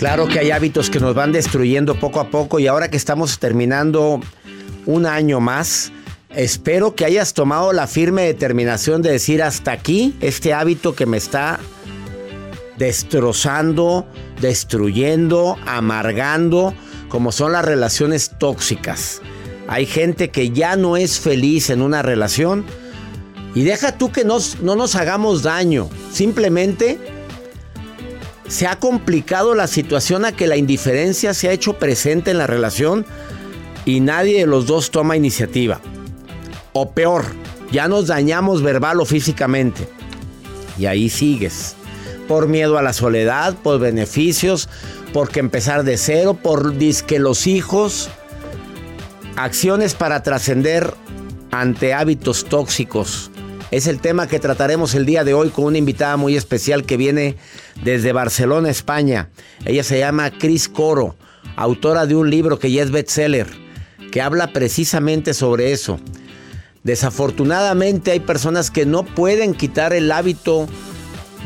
Claro que hay hábitos que nos van destruyendo poco a poco y ahora que estamos terminando un año más, espero que hayas tomado la firme determinación de decir hasta aquí este hábito que me está destrozando, destruyendo, amargando, como son las relaciones tóxicas. Hay gente que ya no es feliz en una relación y deja tú que no nos hagamos daño, simplemente se ha complicado la situación a que la indiferencia se ha hecho presente en la relación y nadie de los dos toma iniciativa. O peor, ya nos dañamos verbal o físicamente. Y ahí sigues. Por miedo a la soledad, por beneficios, porque empezar de cero, por disque los hijos. Acciones para trascender ante hábitos tóxicos. Es el tema que trataremos el día de hoy con una invitada muy especial que viene desde Barcelona, España. Ella se llama Cris Coro, autora de un libro que ya es bestseller, que habla precisamente sobre eso. Desafortunadamente hay personas que no pueden quitar el hábito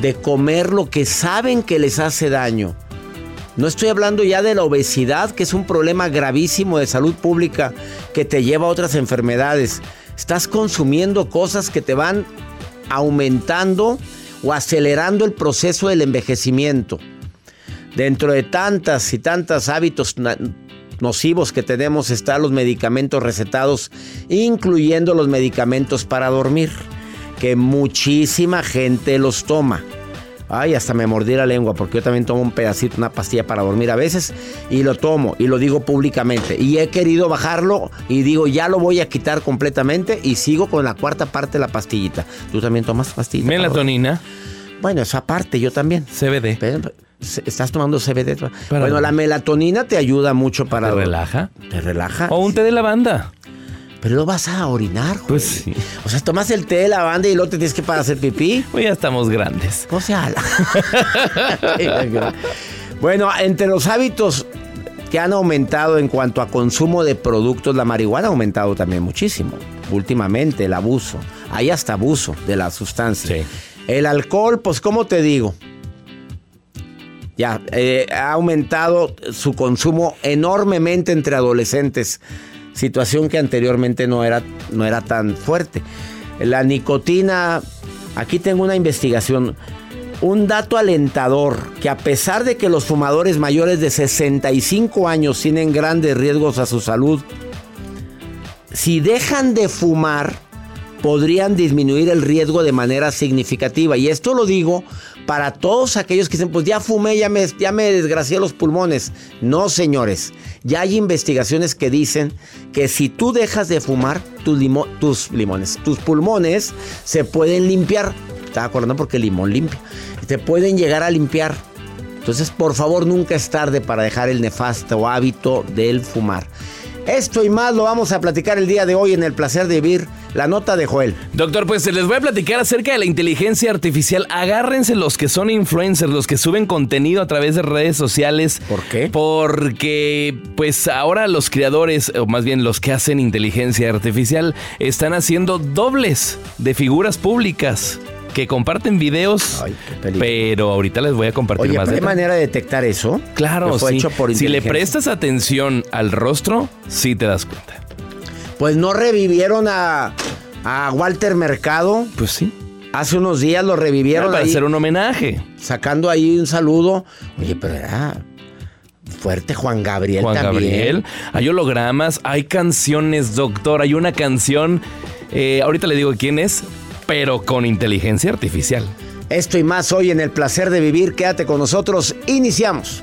de comer lo que saben que les hace daño. No estoy hablando ya de la obesidad, que es un problema gravísimo de salud pública que te lleva a otras enfermedades. Estás consumiendo cosas que te van aumentando o acelerando el proceso del envejecimiento. Dentro de tantas y tantos hábitos nocivos que tenemos están los medicamentos recetados, incluyendo los medicamentos para dormir, que muchísima gente los toma. Ay, hasta me mordí la lengua porque yo también tomo un pedacito, una pastilla para dormir a veces y lo tomo y lo digo públicamente. Y he querido bajarlo y digo, ya lo voy a quitar completamente y sigo con la cuarta parte de la pastillita. ¿Tú también tomas pastillita? Melatonina. Bueno, esa parte yo también. CBD. ¿Estás tomando CBD? bueno, la melatonina te ayuda mucho para... ¿Te relaja? ¿Te relaja? O un té de lavanda. Pero lo vas a orinar, Pues sí. O sea, tomas el té de lavanda y luego te tienes que para hacer pipí. Pues ya estamos grandes. O sea, bueno, entre los hábitos que han aumentado en cuanto a consumo de productos, la marihuana ha aumentado también muchísimo. Últimamente, el abuso. Hay hasta abuso de la sustancia. El alcohol, pues, ¿cómo te digo? Ya, eh, ha aumentado su consumo enormemente entre adolescentes situación que anteriormente no era, no era tan fuerte. La nicotina, aquí tengo una investigación, un dato alentador, que a pesar de que los fumadores mayores de 65 años tienen grandes riesgos a su salud, si dejan de fumar, podrían disminuir el riesgo de manera significativa. Y esto lo digo para todos aquellos que dicen, pues ya fumé, ya me, ya me desgracié los pulmones. No, señores, Ya hay investigaciones que dicen que si tú dejas de fumar, tus, limo- tus limones, tus pulmones se pueden limpiar. Estaba acordando porque el limón limpia. Te pueden llegar a limpiar. Entonces, por favor, nunca es tarde para dejar el nefasto hábito del fumar. Esto y más lo vamos a platicar el día de hoy en el placer de vivir. La nota de Joel. Doctor, pues les voy a platicar acerca de la inteligencia artificial. Agárrense los que son influencers, los que suben contenido a través de redes sociales. ¿Por qué? Porque pues ahora los creadores, o más bien los que hacen inteligencia artificial, están haciendo dobles de figuras públicas que comparten videos. Ay, pero ahorita les voy a compartir Oye, más ¿pero ¿hay manera de detectar eso? Claro, sí. hecho por si le prestas atención al rostro, sí te das cuenta. Pues no revivieron a, a Walter Mercado. Pues sí. Hace unos días lo revivieron para ahí, hacer un homenaje. sacando ahí un saludo. Oye, pero era fuerte Juan Gabriel Juan también. Gabriel. Hay hologramas, hay canciones, doctor. Hay una canción, eh, ahorita le digo quién es, pero con inteligencia artificial. Esto y más hoy en el placer de vivir. Quédate con nosotros. Iniciamos.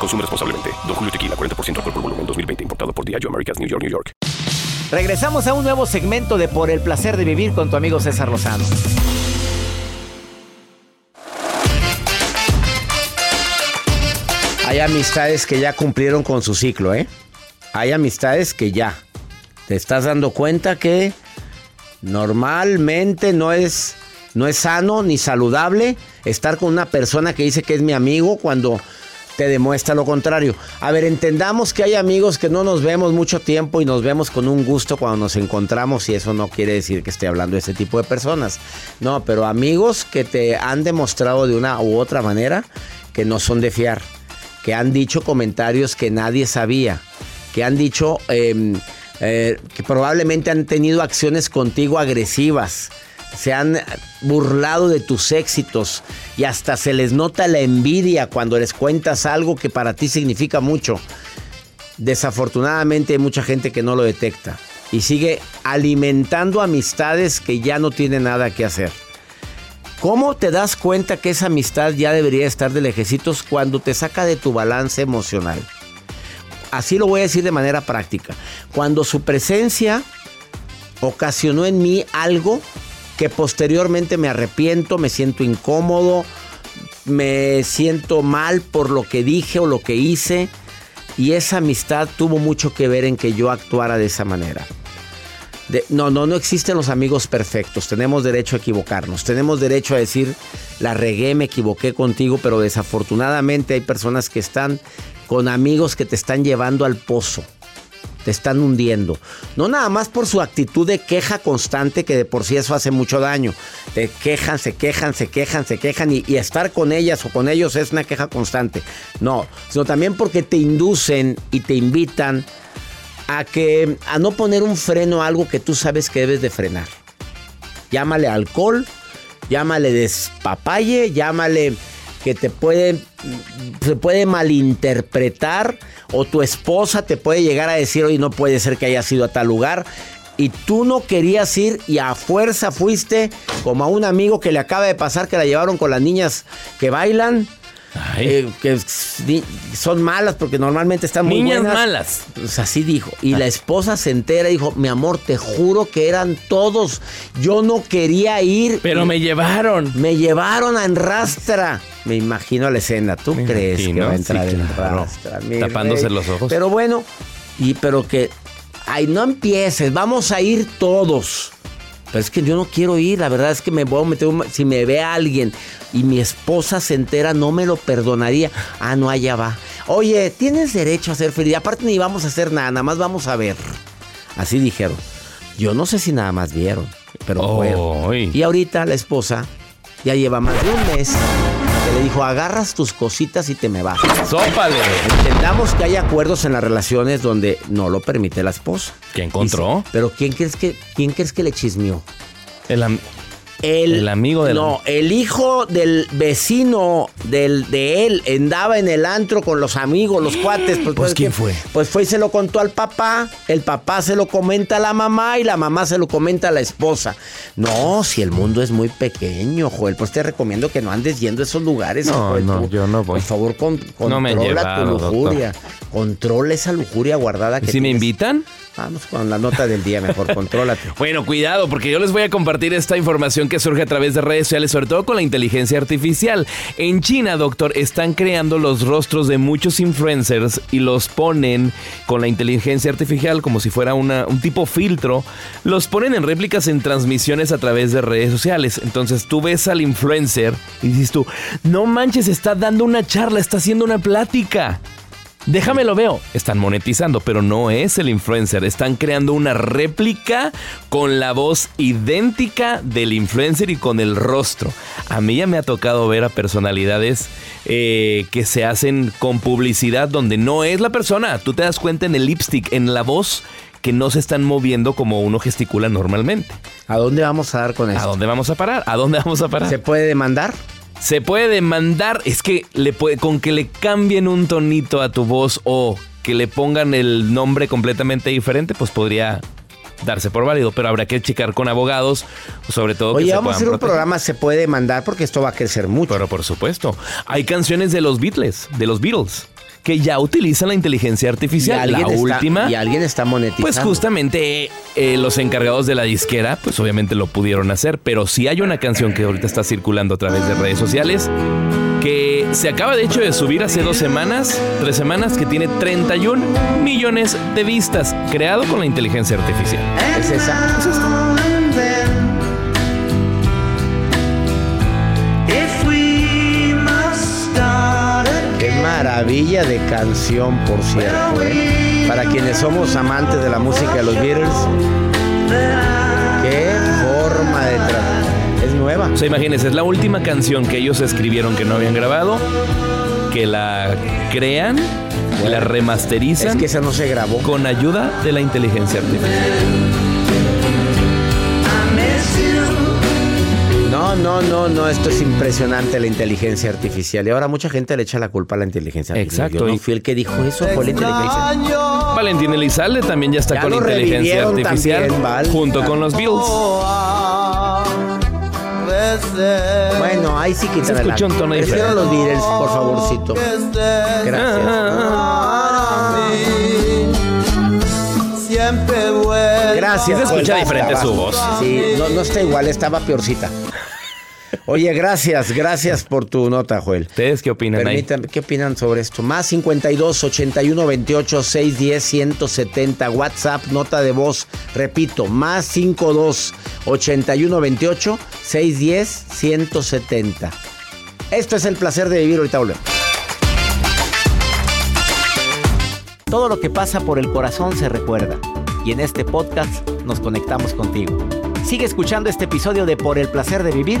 Consume responsablemente. Don Julio Tequila, 40% alcohol por volumen, 2020. Importado por Diageo Americas, New York, New York. Regresamos a un nuevo segmento de Por el placer de vivir con tu amigo César Lozano. Hay amistades que ya cumplieron con su ciclo, ¿eh? Hay amistades que ya. Te estás dando cuenta que normalmente no es, no es sano ni saludable estar con una persona que dice que es mi amigo cuando te demuestra lo contrario. A ver, entendamos que hay amigos que no nos vemos mucho tiempo y nos vemos con un gusto cuando nos encontramos y eso no quiere decir que esté hablando de ese tipo de personas. No, pero amigos que te han demostrado de una u otra manera que no son de fiar, que han dicho comentarios que nadie sabía, que han dicho eh, eh, que probablemente han tenido acciones contigo agresivas se han burlado de tus éxitos y hasta se les nota la envidia cuando les cuentas algo que para ti significa mucho. Desafortunadamente hay mucha gente que no lo detecta y sigue alimentando amistades que ya no tienen nada que hacer. ¿Cómo te das cuenta que esa amistad ya debería estar de lejecitos cuando te saca de tu balance emocional? Así lo voy a decir de manera práctica. Cuando su presencia ocasionó en mí algo que posteriormente me arrepiento, me siento incómodo, me siento mal por lo que dije o lo que hice. Y esa amistad tuvo mucho que ver en que yo actuara de esa manera. No, no, no existen los amigos perfectos. Tenemos derecho a equivocarnos. Tenemos derecho a decir, la regué, me equivoqué contigo, pero desafortunadamente hay personas que están con amigos que te están llevando al pozo te están hundiendo. No nada más por su actitud de queja constante, que de por sí eso hace mucho daño. Te quejan, se quejan, se quejan, se quejan y, y estar con ellas o con ellos es una queja constante. No, sino también porque te inducen y te invitan a que a no poner un freno a algo que tú sabes que debes de frenar. Llámale alcohol, llámale despapalle, llámale que te puede se puede malinterpretar o tu esposa te puede llegar a decir, "Oye, no puede ser que hayas ido a tal lugar." Y tú no querías ir y a fuerza fuiste como a un amigo que le acaba de pasar que la llevaron con las niñas que bailan. Eh, que son malas porque normalmente están muy Niñas buenas. malas. Pues así dijo. Y la esposa se entera y dijo, mi amor, te juro que eran todos. Yo no quería ir. Pero me llevaron. Me llevaron a enrastra. Me imagino la escena. ¿Tú Me crees que va a entrar sí, en claro. rastra? Tapándose rey? los ojos. Pero bueno, y pero que. Ay, no empieces. Vamos a ir todos. Pero es que yo no quiero ir. La verdad es que me voy a meter. un- Si me ve alguien y mi esposa se entera, no me lo perdonaría. Ah, no, allá va. Oye, tienes derecho a ser feliz. Aparte, ni vamos a hacer nada. Nada más vamos a ver. Así dijeron. Yo no sé si nada más vieron. Pero Oh. Y ahorita la esposa ya lleva más de un mes que le dijo, agarras tus cositas y te me vas. ¡Sópale! Entendamos que hay acuerdos en las relaciones donde no lo permite la esposa. ¿Qué encontró? Dice, Pero ¿quién crees que, quién crees que le chismeó? El am- El, El amigo del- No, el hijo del vecino del, de él andaba en el antro con los amigos, los cuates. Pues, Pues, ¿quién que- fue? Pues fue y se lo contó al papá. El papá se lo comenta a la mamá y la mamá se lo comenta a la esposa. No, si el mundo es muy pequeño, Joel, pues te recomiendo que no andes yendo a esos lugares. No, Joel, no, tú. yo no voy. Por favor, con- No me han controla tu lujuria. Controla esa lujuria guardada que ¿Sí me tienes. invitan? Vamos con la nota del día, mejor, contrólate. Bueno, cuidado, porque yo les voy a compartir esta información que surge a través de redes sociales, sobre todo con la inteligencia artificial. En China, doctor, están creando los rostros de muchos influencers y los ponen con la inteligencia artificial como si fuera un tipo filtro. Los ponen en réplicas en transmisiones a través de redes sociales. Entonces tú ves al influencer y dices tú, no manches, está dando una charla, está haciendo una plática. Déjame lo veo. Están monetizando, pero no es el influencer. Están creando una réplica con la voz idéntica del influencer y con el rostro. A mí ya me ha tocado ver a personalidades eh, que se hacen con publicidad donde no es la persona. Tú te das cuenta en el lipstick, en la voz, que no se están moviendo como uno gesticula normalmente. ¿A dónde vamos a dar con ¿A esto? dónde vamos a parar? ¿A dónde vamos a parar? ¿Se puede demandar? Se puede demandar, es que le puede, con que le cambien un tonito a tu voz o que le pongan el nombre completamente diferente, pues podría darse por válido, pero habrá que checar con abogados, sobre todo que Oye, se vamos a puedan hacer un proteger. programa, se puede demandar porque esto va a crecer mucho. Pero por supuesto, hay canciones de los Beatles, de los Beatles, que ya utilizan la inteligencia artificial. La está- última, Y alguien está monetizando. pues justamente eh, los encargados de la disquera, pues obviamente lo pudieron hacer, pero sí hay una canción que ahorita está circulando a través de redes sociales que se acaba de hecho de subir hace dos semanas, tres semanas, que tiene 31 millones de vistas, creado con la inteligencia artificial. ¿Es esa? Qué maravilla de canción, por cierto. ¿eh? Para quienes somos amantes de la música de los Beatles, qué forma de tratar. Es nueva. O sea, imagínense, es la última canción que ellos escribieron que no habían grabado, que la crean, la remasterizan Es que esa no se grabó. con ayuda de la inteligencia artificial. No, no, no, no, esto es impresionante la inteligencia artificial. Y ahora mucha gente le echa la culpa a la inteligencia artificial. Exacto, Yo no y- fui el que dijo eso, fue la inteligencia. Valentín Elizalde también ya está Ya con inteligencia artificial también, junto con los Beatles. Bueno, ahí sí que Se escuchó un tono Prefiero diferente. los Beatles, por favorcito. Gracias. Gracias. Se escucha Joel, diferente su voz. Sí, no, no está igual, estaba peorcita. Oye, gracias, gracias por tu nota, Joel. ¿Ustedes qué opinan ahí? Permítanme, ¿qué opinan sobre esto? Más 52 81 28 610 170 WhatsApp, nota de voz. Repito, más 52 81 28 610 170. Esto es el placer de vivir ahorita volvemos. Todo lo que pasa por el corazón se recuerda. Y en este podcast nos conectamos contigo. Sigue escuchando este episodio de Por el placer de vivir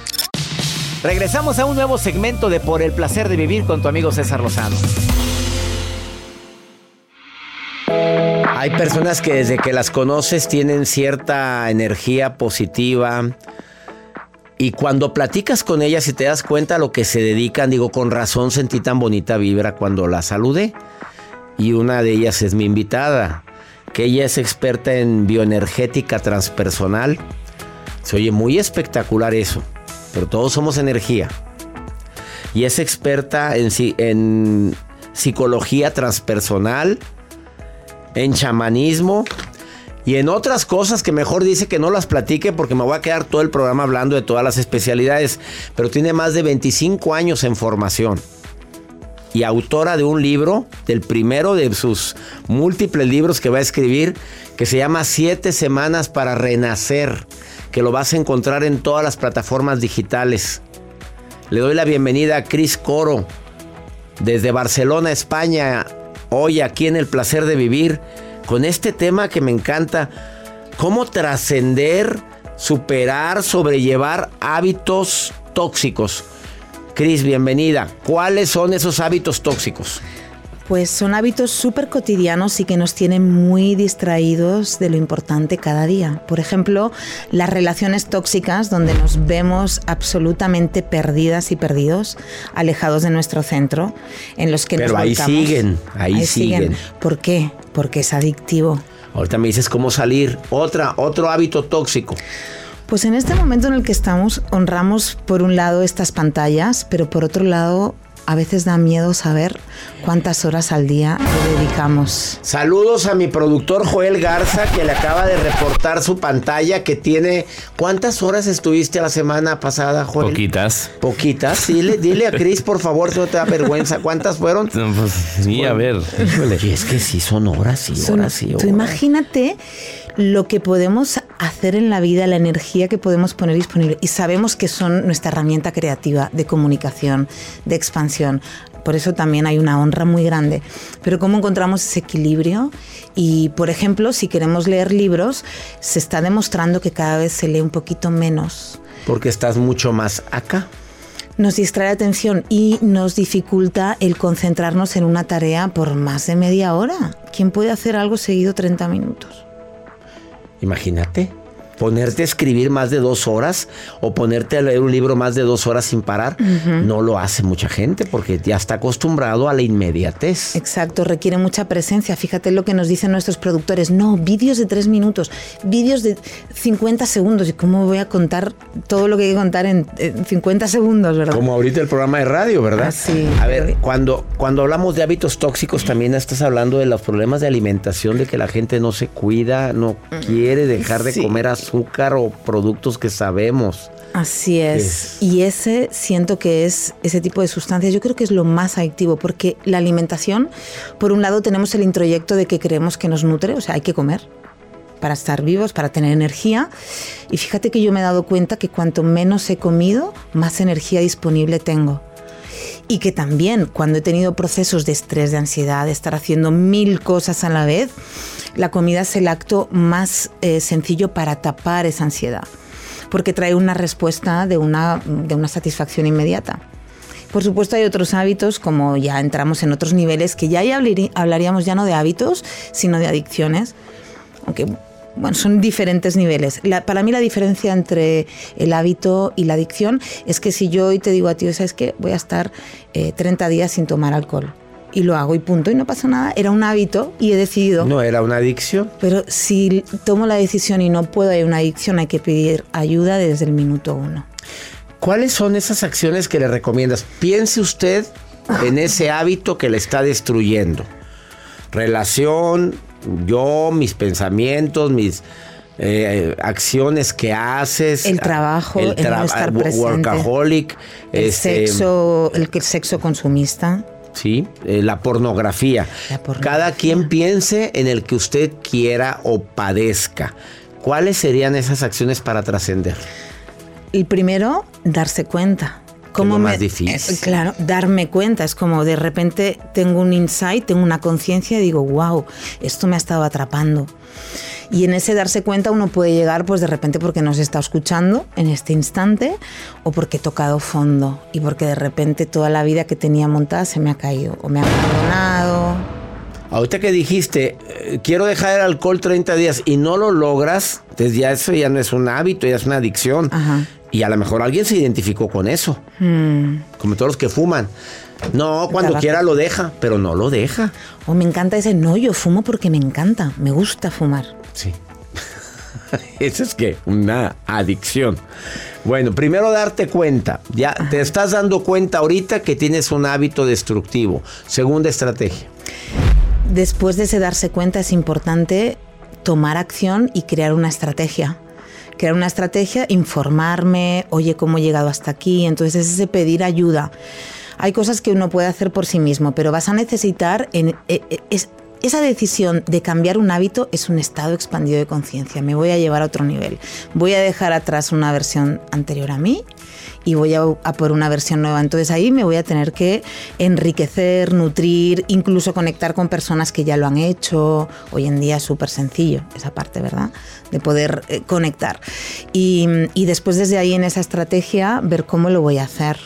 Regresamos a un nuevo segmento de Por el placer de vivir con tu amigo César Lozano. Hay personas que desde que las conoces tienen cierta energía positiva. Y cuando platicas con ellas y te das cuenta a lo que se dedican, digo, con razón sentí tan bonita vibra cuando la saludé. Y una de ellas es mi invitada, que ella es experta en bioenergética transpersonal. Se oye muy espectacular eso, pero todos somos energía. Y es experta en, en psicología transpersonal, en chamanismo y en otras cosas que mejor dice que no las platique porque me voy a quedar todo el programa hablando de todas las especialidades. Pero tiene más de 25 años en formación y autora de un libro, del primero de sus múltiples libros que va a escribir, que se llama Siete Semanas para Renacer, que lo vas a encontrar en todas las plataformas digitales. Le doy la bienvenida a Cris Coro, desde Barcelona, España, hoy aquí en El Placer de Vivir, con este tema que me encanta, cómo trascender, superar, sobrellevar hábitos tóxicos. Cris, bienvenida. ¿Cuáles son esos hábitos tóxicos? Pues son hábitos súper cotidianos y que nos tienen muy distraídos de lo importante cada día. Por ejemplo, las relaciones tóxicas donde nos vemos absolutamente perdidas y perdidos, alejados de nuestro centro, en los que Pero nos ahí volcamos. siguen, ahí siguen. ¿Por qué? Porque es adictivo. Ahorita me dices cómo salir. Otra, otro hábito tóxico. Pues en este momento en el que estamos, honramos por un lado estas pantallas, pero por otro lado, a veces da miedo saber cuántas horas al día le dedicamos. Saludos a mi productor Joel Garza que le acaba de reportar su pantalla que tiene... ¿Cuántas horas estuviste la semana pasada, Joel? Poquitas. Poquitas. Dile, dile a Cris, por favor, no te da vergüenza. ¿Cuántas fueron? No, pues, sí, a ver. Híjole, y es que sí son horas y Son- horas y horas. Tú imagínate lo que podemos hacer en la vida, la energía que podemos poner disponible. Y sabemos que son nuestra herramienta creativa de comunicación, de expansión. Por eso también hay una honra muy grande. Pero ¿cómo encontramos ese equilibrio? Y, por ejemplo, si queremos leer libros, se está demostrando que cada vez se lee un poquito menos. Porque estás mucho más acá. Nos distrae la atención y nos dificulta el concentrarnos en una tarea por más de media hora. ¿Quién puede hacer algo seguido 30 minutos? Imagínate. Ponerte a escribir más de dos horas o ponerte a leer un libro más de dos horas sin parar, no lo hace mucha gente porque ya está acostumbrado a la inmediatez. Exacto, requiere mucha presencia. Fíjate lo que nos dicen nuestros productores. No, vídeos de tres minutos, vídeos de 50 segundos. ¿Y cómo voy a contar todo lo que hay que contar en, en 50 segundos, verdad? Como ahorita el programa de radio, ¿verdad? Ah, sí. A ver, cuando, cuando hablamos de hábitos tóxicos, también estás hablando de los problemas de alimentación, de que la gente no se cuida, no quiere dejar de Sí. comer azúcar o productos que sabemos. Así es. Es- Y ese siento que es ese tipo de sustancias, yo creo que es lo más adictivo, porque la alimentación, por un lado tenemos el introyecto de que creemos que nos nutre, o sea, hay que comer para estar vivos, para tener energía. Y fíjate que yo me he dado cuenta que cuanto menos he comido, más energía disponible tengo. Y que también cuando he tenido procesos de estrés, de ansiedad, de estar haciendo mil cosas a la vez, la comida es el acto más eh, sencillo para tapar esa ansiedad, porque trae una respuesta de una, de una satisfacción inmediata. Por supuesto hay otros hábitos, como ya entramos en otros niveles, que ya hablaríamos ya no de hábitos, sino de adicciones, aunque bueno, son diferentes niveles. La- para mí la diferencia entre el hábito y la adicción es que si yo hoy te digo a ti, ¿sabes qué? Voy a estar eh, 30 días sin tomar alcohol. Y lo hago y punto, y no pasa nada. Era un hábito y he decidido. No era una adicción. Pero si tomo la decisión y no puedo, hay una adicción, hay que pedir ayuda desde el minuto uno. ¿Cuáles son esas acciones que le recomiendas? Piense usted en ese hábito que le está destruyendo. Relación, yo, mis pensamientos, mis eh, acciones que haces. El trabajo, el no tra- estar presente. Workaholic. El este, sexo, el, el sexo consumista. Sí, eh, la pornografía. La pornografía. Cada quien piense en el que usted quiera o padezca. ¿Cuáles serían esas acciones para trascender? El primero, darse cuenta. Lo más difícil. Eh, claro, darme cuenta. Es como de repente tengo un insight, tengo una conciencia y digo, wow, esto me ha estado atrapando. Y en ese darse cuenta uno puede llegar, pues de repente porque nos está escuchando en este instante o porque he tocado fondo y porque de repente toda la vida que tenía montada se me ha caído o me ha abandonado. Ahorita que dijiste, eh, quiero dejar el alcohol 30 días y no lo logras, entonces ya eso ya no es un hábito, ya es una adicción. Ajá. Y a lo mejor alguien se identificó con eso. Mm. Como todos los que fuman. No, cuando quiera lo deja, pero no lo deja. O me encanta ese, no, yo fumo porque me encanta, me gusta fumar. Sí. Eso es que una adicción. Bueno, primero darte cuenta. Ya te estás dando cuenta ahorita que tienes un hábito destructivo. Segunda estrategia. Después de ese darse cuenta es importante tomar acción y crear una estrategia. Crear una estrategia, informarme, oye, cómo he llegado hasta aquí. Entonces es ese pedir ayuda. Hay cosas que uno puede hacer por sí mismo, pero vas a necesitar en, eh, eh, esa decisión de cambiar un hábito es un estado expandido de conciencia. Me voy a llevar a otro nivel. Voy a dejar atrás una versión anterior a mí y voy a, a por una versión nueva. Entonces ahí me voy a tener que enriquecer, nutrir, incluso conectar con personas que ya lo han hecho. Hoy en día es súper sencillo esa parte, ¿verdad? De poder eh, conectar. Y, y después desde ahí en esa estrategia ver cómo lo voy a hacer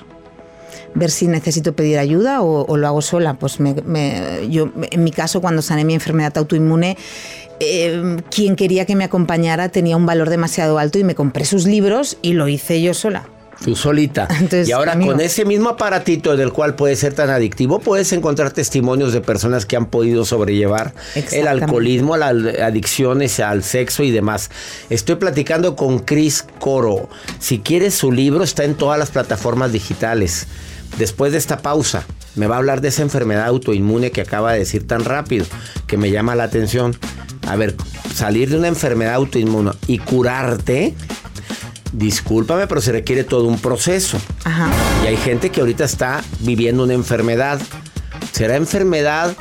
ver si necesito pedir ayuda o, o lo hago sola. Pues me- me- yo, en mi caso, cuando sané mi enfermedad autoinmune, eh, quien quería que me acompañara tenía un valor demasiado alto y me compré sus libros y lo hice yo sola. Tú solita. Entonces, y ahora amigo. con ese mismo aparatito del cual puede ser tan adictivo, puedes encontrar testimonios de personas que han podido sobrellevar el alcoholismo, las adicciones al sexo y demás. Estoy platicando con Chris Coro. Si quieres su libro, está en todas las plataformas digitales. Después de esta pausa, me va a hablar de esa enfermedad autoinmune que acaba de decir tan rápido, que me llama la atención. A ver, salir de una enfermedad autoinmune y curarte, discúlpame, pero se requiere todo un proceso. Ajá. Y hay gente que ahorita está viviendo una enfermedad. ¿Será enfermedad?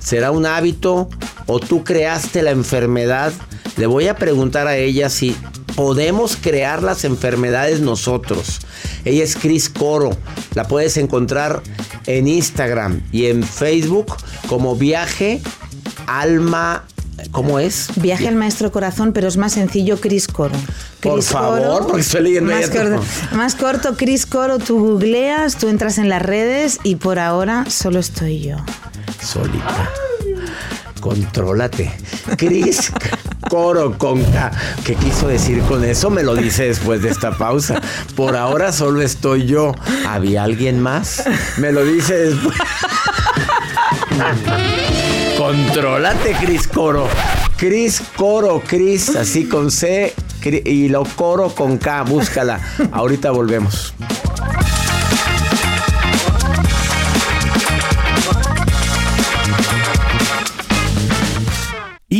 ¿Será un hábito? ¿O tú creaste la enfermedad? Le voy a preguntar a ella si podemos crear las enfermedades nosotros. Ella es Cris Coro. La puedes encontrar en Instagram y en Facebook como Viaje Alma. ¿Cómo es? Viaje al maestro corazón, pero es más sencillo, Cris Coro. Por Chris favor, porque estoy leyendo más corto, más corto, Cris Coro, tú googleas, tú entras en las redes y por ahora solo estoy yo. Solita. Contrólate. Cris Coro con K. ¿Qué quiso decir con eso? Me lo dice después de esta pausa. Por ahora solo estoy yo. ¿Había alguien más? Me lo dice después. Contrólate, Cris Coro. Cris Coro, Cris, así con C y lo coro con K. Búscala. Ahorita volvemos.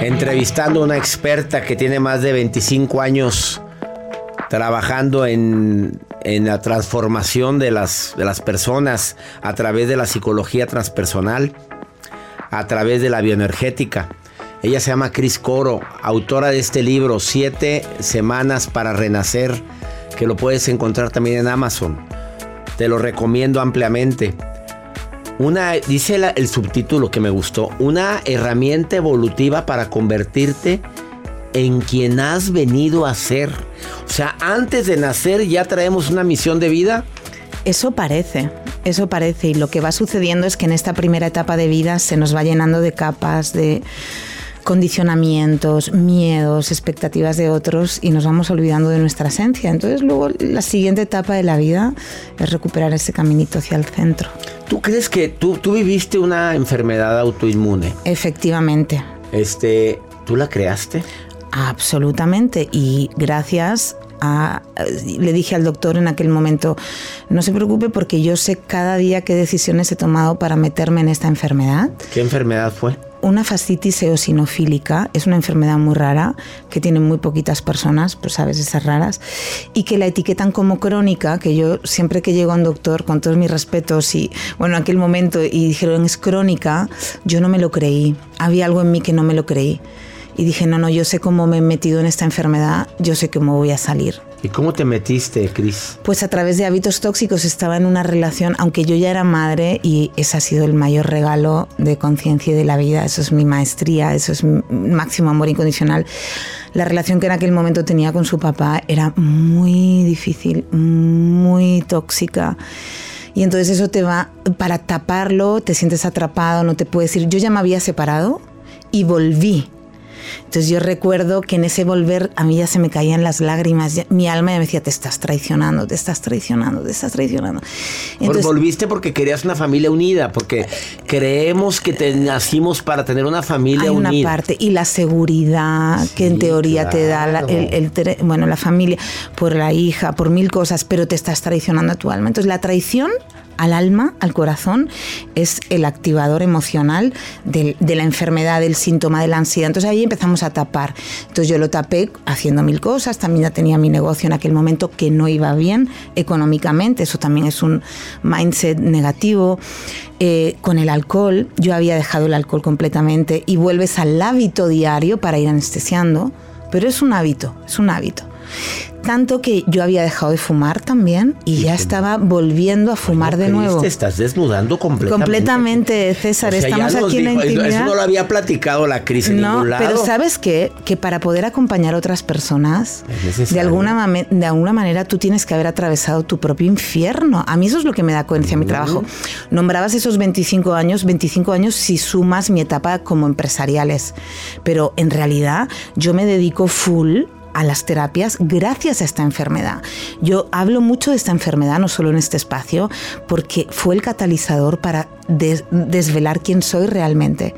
Entrevistando a una experta que tiene más de 25 años trabajando en, la transformación de las, de las personas a través de la psicología transpersonal, a través de la bioenergética. Ella se llama Cris Coro, autora de este libro, Siete Semanas para Renacer, que lo puedes encontrar también en Amazon. Te lo recomiendo ampliamente. Una, dice el subtítulo que me gustó, una herramienta evolutiva para convertirte en quien has venido a ser. O sea, antes de nacer ya traemos una misión de vida. Eso parece, eso parece. Y lo que va sucediendo es que en esta primera etapa de vida se nos va llenando de capas, de condicionamientos, miedos, expectativas de otros y nos vamos olvidando de nuestra esencia. Entonces luego la siguiente etapa de la vida es recuperar ese caminito hacia el centro. ¿Tú crees que tú, tú viviste una enfermedad autoinmune? Efectivamente, Este, ¿tú la creaste? Absolutamente. Y gracias a, le dije al doctor en aquel momento, no se preocupe porque yo sé cada día qué decisiones he tomado para meterme en esta enfermedad. ¿Qué enfermedad fue? Una fascitis eosinofílica es una enfermedad muy rara que tienen muy poquitas personas, pues sabes, esas raras, y que la etiquetan como crónica, que yo siempre que llego a un doctor, con todos mis respetos, y bueno, en aquel momento, y dijeron es crónica, yo no me lo creí. Había algo en mí que no me lo creí y dije, no, no, yo sé cómo me he metido en esta enfermedad, yo sé cómo voy a salir. ¿Y cómo te metiste, Cris? Pues a través de hábitos tóxicos estaba en una relación, aunque yo ya era madre y ese ha sido el mayor regalo de conciencia y de la vida, eso es mi maestría, eso es mi máximo amor incondicional. La relación que en aquel momento tenía con su papá era muy difícil, muy tóxica. Y entonces eso te va, para taparlo, te sientes atrapado, no te puedes ir. Yo ya me había separado y volví entonces yo recuerdo que en ese volver a mí ya se me caían las lágrimas, mi alma ya me decía, te estás traicionando, te estás traicionando, te estás traicionando. Entonces, volviste porque querías una familia unida, porque creemos que te nacimos para tener una familia unida. Hay una parte, y la seguridad que en teoría te da el, bueno, la familia, por la hija, por mil cosas, pero te estás traicionando a tu alma. Entonces la traición al alma, al corazón, es el activador emocional de, la enfermedad, del síntoma de la ansiedad. Entonces ahí empezamos a tapar. Entonces yo lo tapé haciendo mil cosas, también ya tenía mi negocio en aquel momento que no iba bien económicamente, eso también es un mindset negativo. Eh, con el alcohol, yo había dejado el alcohol completamente y vuelves al hábito diario para ir anestesiando, pero es un hábito, es un hábito tanto que yo había dejado de fumar también y, ya estaba volviendo a fumar de nuevo. Te estás desnudando completamente. Completamente, César. Estamos aquí en la intimidad. Eso no lo había platicado la crisis en ningún lado. Pero sabes qué? Que para poder acompañar a otras personas, de alguna, de alguna manera tú tienes que haber atravesado tu propio infierno. A mí eso es lo que me da coherencia a mi trabajo. Nombrabas esos 25 años, 25 años si sumas mi etapa como empresariales. Pero en realidad yo me dedico full a las terapias gracias a esta enfermedad. Yo hablo mucho de esta enfermedad, no solo en este espacio, porque fue el catalizador para desvelar quién soy realmente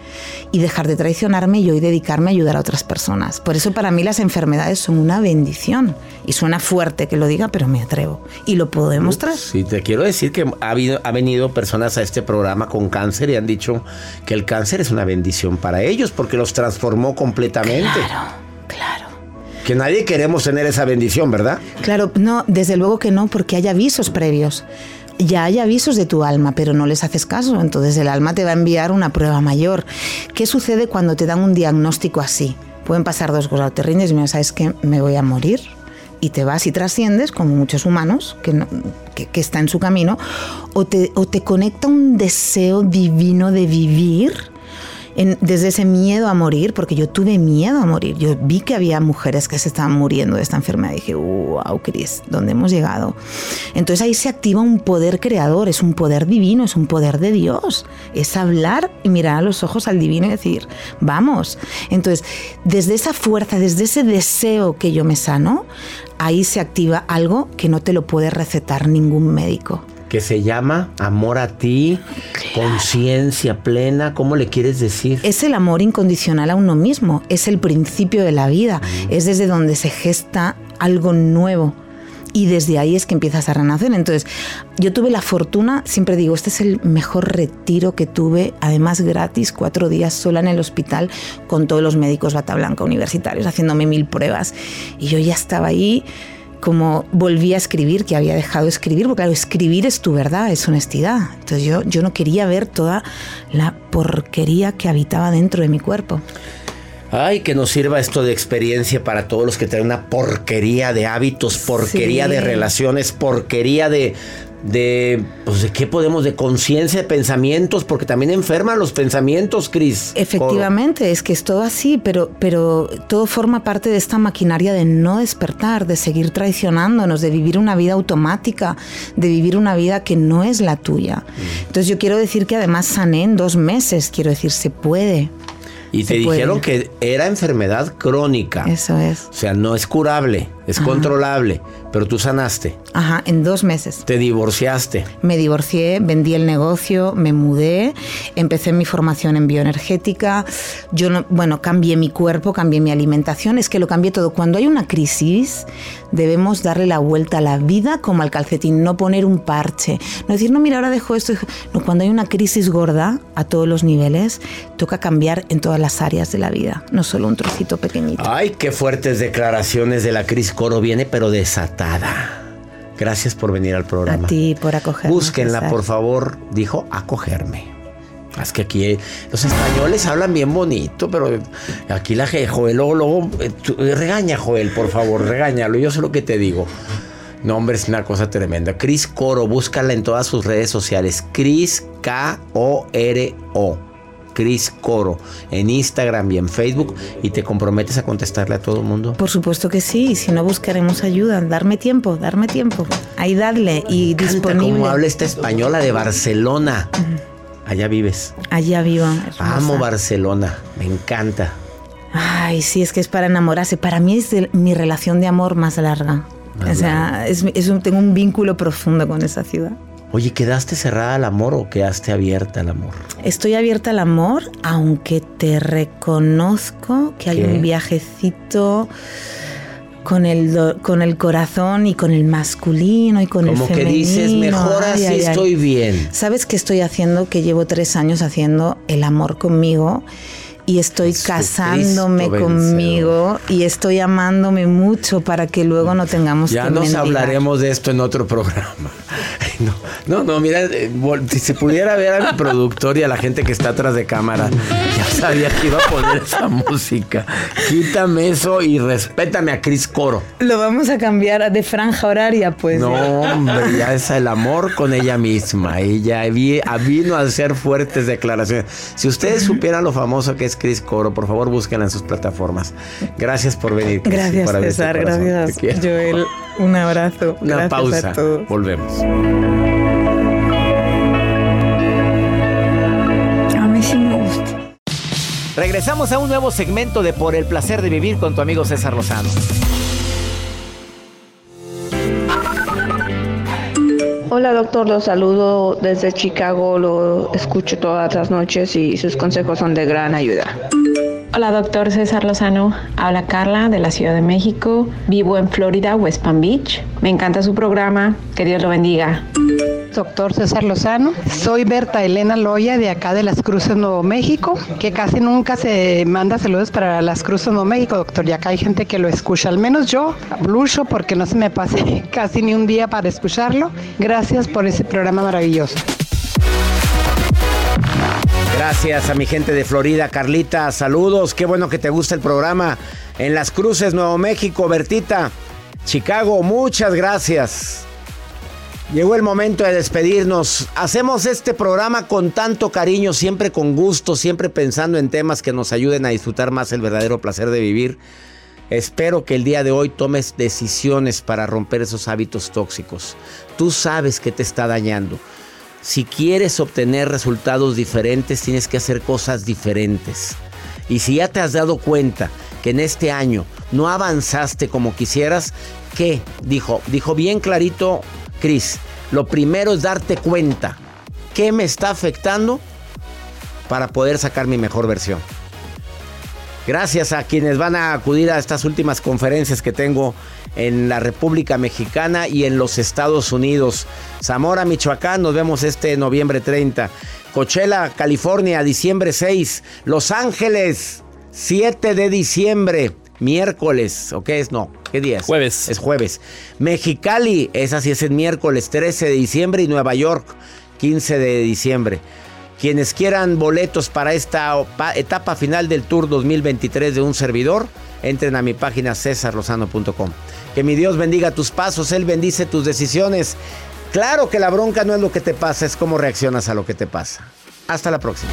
y dejar de traicionarme y hoy dedicarme a ayudar a otras personas. Por eso para mí las enfermedades son una bendición. Y suena fuerte que lo diga, pero me atrevo. Y lo puedo demostrar. Sí, te quiero decir que ha, habido, ha venido personas a este programa con cáncer y han dicho que el cáncer es una bendición para ellos porque los transformó completamente. Claro, claro. Que nadie queremos tener esa bendición, ¿verdad? Claro, no, desde luego que no, porque hay avisos previos. Ya hay avisos de tu alma, pero no les haces caso, entonces el alma te va a enviar una prueba mayor. ¿Qué sucede cuando te dan un diagnóstico así? Pueden pasar dos cosas, te rindes y me sabes que me voy a morir y te vas y trasciendes, como muchos humanos que, que, está en su camino, o te, o te conecta un deseo divino de vivir desde ese miedo a morir, porque yo tuve miedo a morir. Yo vi que había mujeres que se estaban muriendo de esta enfermedad y dije, wow, Cris, ¿dónde hemos llegado? Entonces ahí se activa un poder creador, es un poder divino, es un poder de Dios. Es hablar y mirar a los ojos al divino y decir, vamos. Entonces, desde esa fuerza, desde ese deseo que yo me sano, ahí se activa algo que no te lo puede recetar ningún médico que se llama amor a ti, conciencia plena, ¿cómo le quieres decir? Es el amor incondicional a uno mismo, es el principio de la vida, mm. es desde donde se gesta algo nuevo. Y desde ahí es que empiezas a renacer. Entonces, yo tuve la fortuna, siempre digo, este es el mejor retiro que tuve, además gratis, cuatro días sola en el hospital, con todos los médicos bata blanca universitarios, haciéndome mil pruebas. Y yo ya estaba ahí como volví a escribir, que había dejado de escribir, porque claro, escribir es tu verdad, es honestidad. Entonces yo, yo no quería ver toda la porquería que habitaba dentro de mi cuerpo. Ay, que nos sirva esto de experiencia para todos los que tienen una porquería de hábitos, porquería de relaciones, porquería de, de, pues, de qué podemos, de conciencia, de pensamientos, porque también enferman los pensamientos, Cris. Efectivamente, es que es todo así, pero, pero todo forma parte de esta maquinaria de no despertar, de seguir traicionándonos, de vivir una vida automática, de vivir una vida que no es la tuya. Mm. Entonces yo quiero decir que además sané en dos meses, quiero decir, se puede. Y te dijeron que era enfermedad crónica. Eso es. O sea, no es curable. Es controlable, pero tú sanaste. Ajá, en dos meses. Te divorciaste. Me divorcié, vendí el negocio, me mudé, empecé mi formación en bioenergética. Yo, no, bueno, cambié mi cuerpo, cambié mi alimentación. Es que lo cambié todo. Cuando hay una crisis, debemos darle la vuelta a la vida como al calcetín, no poner un parche. No decir, no, mira, ahora dejo esto. No, cuando hay una crisis gorda a todos los niveles, toca cambiar en todas las áreas de la vida, no solo un trocito pequeñito. Ay, qué fuertes declaraciones de la crisis Coro viene, pero desatada. Gracias por venir al programa. A ti por acogerme. Búsquenla, César. por favor. Dijo acogerme. Es que aquí eh, los españoles hablan bien bonito, pero aquí la Joel, luego, luego, eh, tú- eh, regaña Joel, por favor, regáñalo. Yo sé lo que te digo. No, hombre, es una cosa tremenda. Cris Coro, búscala en todas sus redes sociales. Cris K-O-R-O. Cris Coro. En Instagram y en Facebook. Y te comprometes a contestarle a todo el mundo. Por supuesto que sí, y si no buscaremos ayuda, darme tiempo, darme tiempo. Ahí darle y disponible. Como habla esta española de Barcelona. Allá vives. Allá hermosa. Amo Barcelona. Me encanta. Ay, sí, es que es para enamorarse. Para mí es mi relación de amor más larga. Más o sea, es, es un- tengo un vínculo profundo con esa ciudad. Oye, ¿quedaste cerrada al amor o quedaste abierta al amor? Estoy abierta al amor, aunque te reconozco que hay un viajecito con el, do- con el corazón y con el masculino y con Como el que femenino. dices, mejor así ay, ay. estoy bien. ¿Sabes qué estoy haciendo? Que llevo tres años haciendo el amor conmigo y estoy casándome conmigo y estoy amándome mucho para que luego no tengamos Ya que nos mendigar. hablaremos de esto en otro programa. No, no, no, mira, eh, si se pudiera ver a mi productor y a la gente que está atrás de cámara, ya sabía que iba a poner esa música. Quítame eso y respétame a Cris Coro. Lo vamos a cambiar de franja horaria, pues. No, hombre, ya es el amor con ella misma. Ella vino a hacer fuertes declaraciones. Si ustedes supieran lo famoso que es Cris Coro, por favor búsquenla en sus plataformas. Gracias por venir. Cris, Gracias, César. Gracias. Joel. Un abrazo. Una gracias pausa. a todos. Volvemos. A mí sí me gusta. Regresamos a un nuevo segmento de Por el placer de vivir con tu amigo César Lozano. Hola doctor, lo saludo desde Chicago, lo escucho todas las noches y sus consejos son de gran ayuda. Hola, doctor César Lozano. Habla Carla de la Ciudad de México. Vivo en Florida, West Palm Beach. Me encanta su programa. Que Dios lo bendiga. Doctor César Lozano, soy Berta Elena Loya de acá de Las Cruces, Nuevo México, que casi nunca se manda saludos para Las Cruces, Nuevo México, doctor, y acá hay gente que lo escucha, al menos yo, blucho porque no se me pase casi ni un día para escucharlo. Gracias por ese programa maravilloso. Gracias a mi gente de Florida, Carlita, saludos, qué bueno que te gusta el programa. En Las Cruces, Nuevo México, Bertita, Chicago, muchas gracias. Llegó el momento de despedirnos. Hacemos este programa con tanto cariño, siempre con gusto, siempre pensando en temas que nos ayuden a disfrutar más el verdadero placer de vivir. Espero que el día de hoy tomes decisiones para romper esos hábitos tóxicos. Tú sabes que te está dañando. Si quieres obtener resultados diferentes, tienes que hacer cosas diferentes. Y si ya te has dado cuenta que en este año no avanzaste como quisieras, ¿qué? Dijo, dijo bien clarito Cris. Lo primero es darte cuenta qué me está afectando para poder sacar mi mejor versión. Gracias a quienes van a acudir a estas últimas conferencias que tengo en la República Mexicana y en los Estados Unidos. Zamora, Michoacán, nos vemos este noviembre 30. Coachella, California, diciembre 6. Los Ángeles, 7 de diciembre, miércoles. ¿O qué es? No, ¿qué día es? Jueves. Es jueves. Mexicali, esa sí es el miércoles 13 de diciembre y Nueva York, 15 de diciembre. Quienes quieran boletos para esta etapa final del Tour 2023 de un servidor, entren a mi página cesarlozano.com. Que mi Dios bendiga tus pasos, Él bendice tus decisiones. Claro que la bronca no es lo que te pasa, es cómo reaccionas a lo que te pasa. Hasta la próxima.